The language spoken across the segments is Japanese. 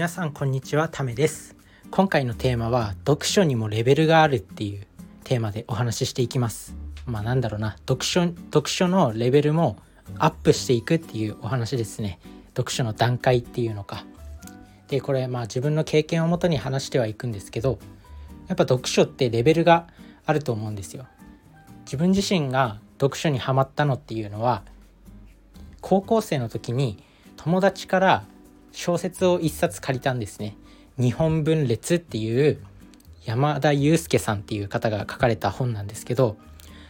皆さんこんにちはためです。今回のテーマは読書にもレベルがあるっていうテーマでお話ししていきます。まあなんだろうな。読書読書のレベルもアップしていくっていうお話ですね。読書の段階っていうのか。でこれまあ自分の経験をもとに話してはいくんですけどやっぱ読書ってレベルがあると思うんですよ。自分自身が読書にはまったのっていうのは高校生の時に友達から小説を一冊借りたんですね。日本文列っていう山田祐介さんっていう方が書かれた本なんですけど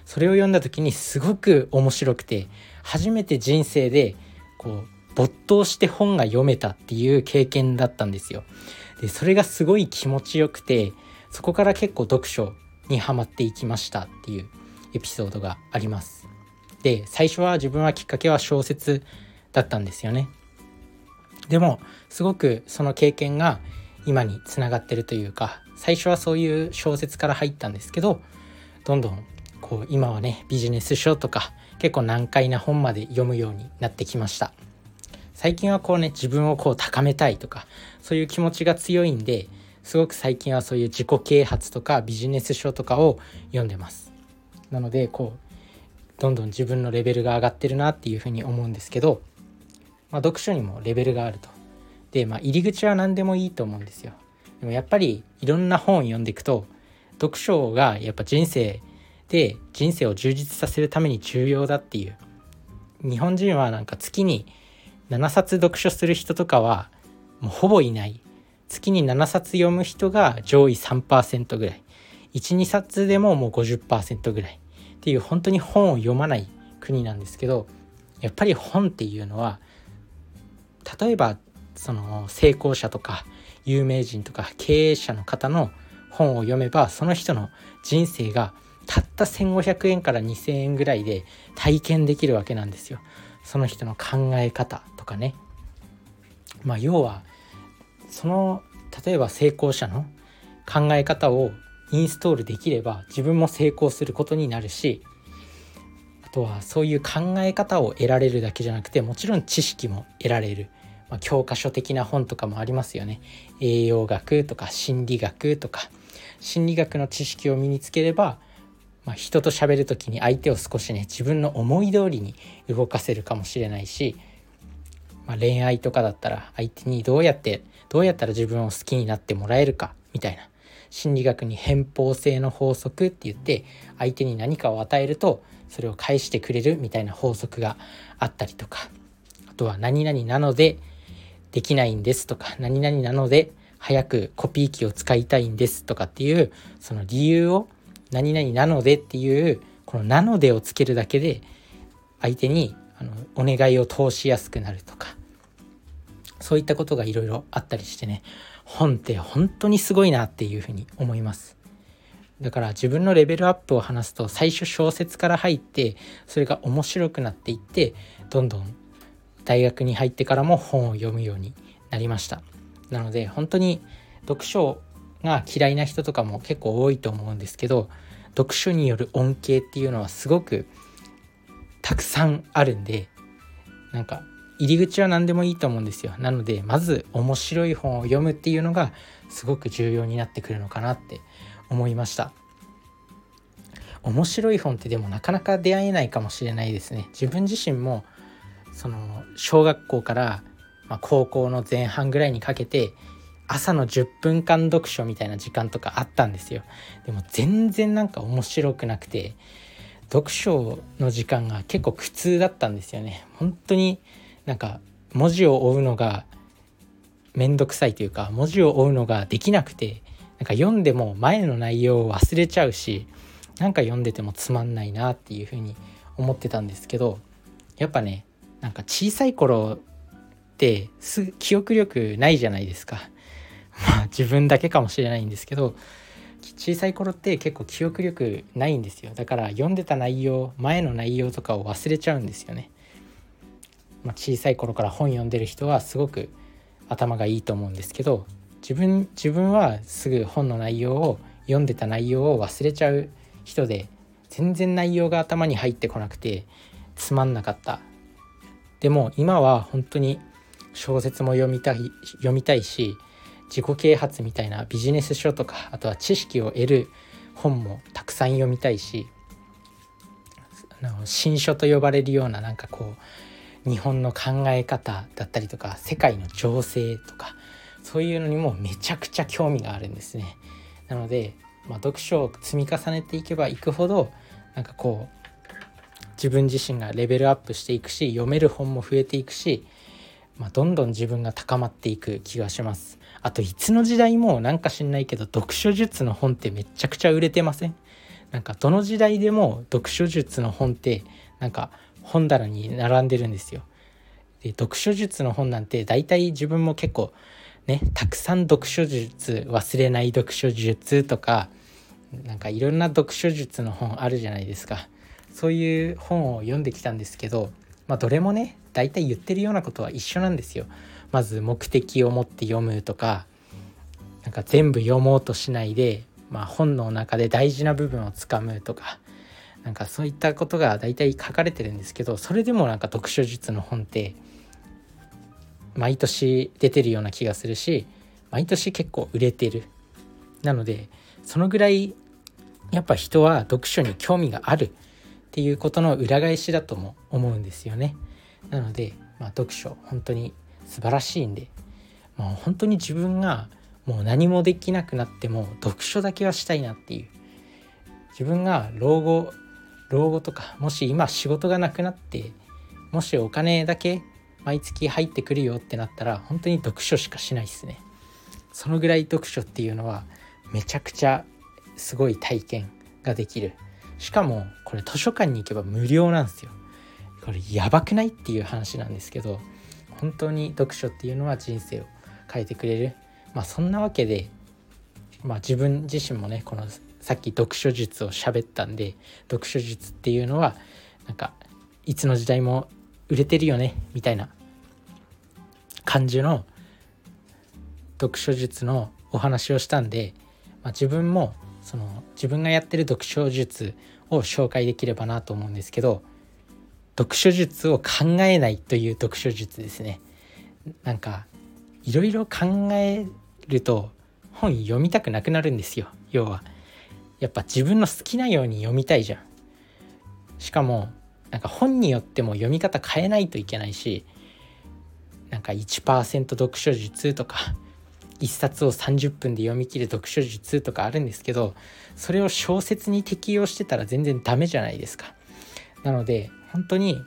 それを読んだ時にすごく面白くて初めて人生でこう没頭して本が読めたっていう経験だったんですよ。でそれがすごい気持ちよくてそこから結構読書にはまっていきましたっていうエピソードがあります。で最初は自分はきっかけは小説だったんですよね。でもすごくその経験が今につながってるというか最初はそういう小説から入ったんですけどどんどんこう今はねビジネス書とか結構難解な本まで読むようになってきました。最近はこうね自分をこう高めたいとかそういう気持ちが強いんですごく最近はそういう自己啓発とかビジネス書とかを読んでます。なのでこうどんどん自分のレベルが上がってるなっていうふうに思うんですけどまあ、読書にもレベルがあると。で、まあ、入り口は何でもいいと思うんですよ。でもやっぱりいろんな本を読んでいくと読書がやっぱ人生で人生を充実させるために重要だっていう日本人はなんか月に7冊読書する人とかはもうほぼいない月に7冊読む人が上位3%ぐらい12冊でももう50%ぐらいっていう本当に本を読まない国なんですけどやっぱり本っていうのは例えばその成功者とか有名人とか経営者の方の本を読めばその人の人生がたった1500円から2000円ぐらいで体験できるわけなんですよ。その人の考え方とかね。まあ要はその例えば成功者の考え方をインストールできれば自分も成功することになるしあとはそういう考え方を得られるだけじゃなくてもちろん知識も得られるまあ、教科書的な本とかもありますよね。栄養学とか心理学とか。心理学の知識を身につければ、まあ、人と喋る時に相手を少しね自分の思い通りに動かせるかもしれないし、まあ、恋愛とかだったら相手にどうやってどうやったら自分を好きになってもらえるかみたいな。心理学に偏方性の法則って言って相手に何かを与えるとそれを返してくれるみたいな法則があったりとか。あとは何々なのでできないんですとか何々なので早くコピー機を使いたいんですとかっていうその理由を何々なのでっていうこの「なので」をつけるだけで相手にあのお願いを通しやすくなるとかそういったことがいろいろあったりしてね本って本当にすごいなっていうふうに思います。だから自分のレベルアップを話すと最初小説から入ってそれが面白くなっていってどんどん大学に入ってからも本を読むようになりました。なので本当に読書が嫌いな人とかも結構多いと思うんですけど読書による恩恵っていうのはすごくたくさんあるんでなんか入り口は何でもいいと思うんですよ。なのでまず面白い本を読むっていうのがすごく重要になってくるのかなって思いました。面白い本ってでもなかなか出会えないかもしれないですね。自分自身もその小学校から、ま、高校の前半ぐらいにかけて朝の10分間読書みたいな時間とかあったんですよ。でも全然なんか面白くなくて読書の時間が結構苦痛だったんですよね。本当になんか文字を追うのが面倒くさいというか文字を追うのができなくてなんか読んでも前の内容を忘れちゃうしなんか読んでてもつまんないなっていうふうに思ってたんですけどやっぱねなんか小さい頃ってす記憶力ないじゃないですか。まあ自分だけかもしれないんですけど小さい頃って結構記憶力ないんですよだから読んでた内容前の内容とかを忘れちゃうんですよね。まあ、小さい頃から本読んでる人はすごく頭がいいと思うんですけど自分自分はすぐ本の内容を読んでた内容を忘れちゃう人で全然内容が頭に入ってこなくてつまんなかったでも今は本当に小説も読みたい読みたいし自己啓発みたいなビジネス書とかあとは知識を得る本もたくさん読みたいし新書と呼ばれるようななんかこう日本の考え方だったりとか世界の情勢とかそういうのにもめちゃくちゃ興味があるんですね。なので、まあ、読書を積み重ねていけばいくほどなんかこう自分自身がレベルアップしていくし読める本も増えていくし、まあ、どんどん自分が高まっていく気がします。あといつの時代もなんか知んないけど読書術の本ってめちゃくちゃ売れてません？なんかどの時代でも読書術の本ってなんか本棚に並んでるんですよ。で読書術の本なんて大体自分も結構ねたくさん読書術忘れない読書術とかなんかいろんな読書術の本あるじゃないですか。そういう本を読んできたんですけど、まあ、どれもね大体言ってるようなことは一緒なんですよ。まず目的を持って読むとかなんか全部読もうとしないで、まあ、本の中で大事な部分をつかむとかなんかそういったことが大体書かれてるんですけどそれでもなんか読書術の本って毎年出てるような気がするし毎年結構売れてるなのでそのぐらいやっぱ人は読書に興味があるっていうことの裏返しだとも思うんですよね。なので、まあ、読書本当に素晴らしいんでもう本当に自分がもう何もできなくなっても読書だけはしたいなっていう。自分が老後老後とかもし今仕事がなくなってもしお金だけ毎月入ってくるよってなったら本当に読書しかしないですね。そのぐらい読書っていうのはめちゃくちゃすごい体験ができる。しかもこれ図書館に行けば無料なんですよ。これやばくないっていう話なんですけど本当に読書っていうのは人生を変えてくれる。まあそんなわけでまあ自分自身もねこのさっき読書術を喋ったんで読書術っていうのはなんかいつの時代も売れてるよねみたいな感じの読書術のお話をしたんで、まあ、自分もその自分がやってる読書術を紹介できればなと思うんですけど読書術を考えないという読書術ですね。なんかいろいろ考えると本読みたくなくなるんですよ。要はやっぱ自分の好きなように読みたいじゃん。しかもなんか本によっても読み方変えないといけないしなんか1%読書術とか1冊を30分で読み切る読書術とかあるんですけどそれを小説に適用してたら全然ダメじゃないですか。なので本当に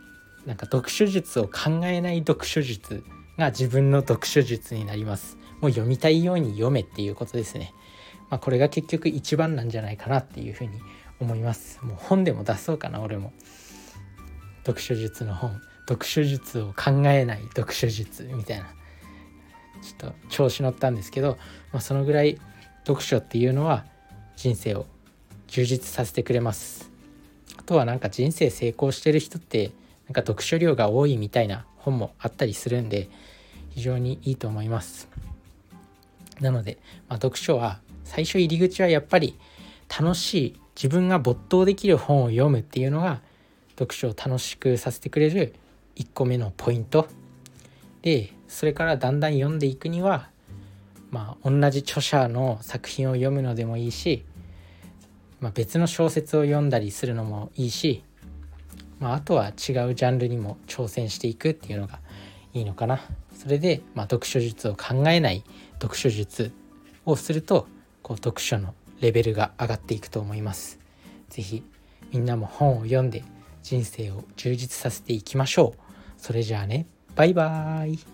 なんか読書術を考えない読書術が自分の読書術になります。もう読みたいように読めっていうことですね。まあ、これが結局一番なんじゃないかなっていうふうに思います。もう本でも出そうかな俺も。読書術の本。読書術を考えない読書術みたいな。ちょっと調子乗ったんですけど、まあ、そのぐらい読書っていうのは人生を充実させてくれます。あとはなんか人生成功してる人ってなんか読書量が多いみたいな本もあったりするんで非常にいいと思います。なので、まあ、読書は最初入り口はやっぱり楽しい自分が没頭できる本を読むっていうのが読書を楽しくさせてくれる1個目のポイント。でそれからだんだん読んでいくにはまあ同じ著者の作品を読むのでもいいし、まあ、別の小説を読んだりするのもいいし、まあ、あとは違うジャンルにも挑戦していくっていうのがいいのかな。それで、まあ、読書術を考えない読書術をするとこう読書のレベルが上がっていくと思います。是非みんなも本を読んで人生を充実させていきましょう。それじゃあね、バイバーイ。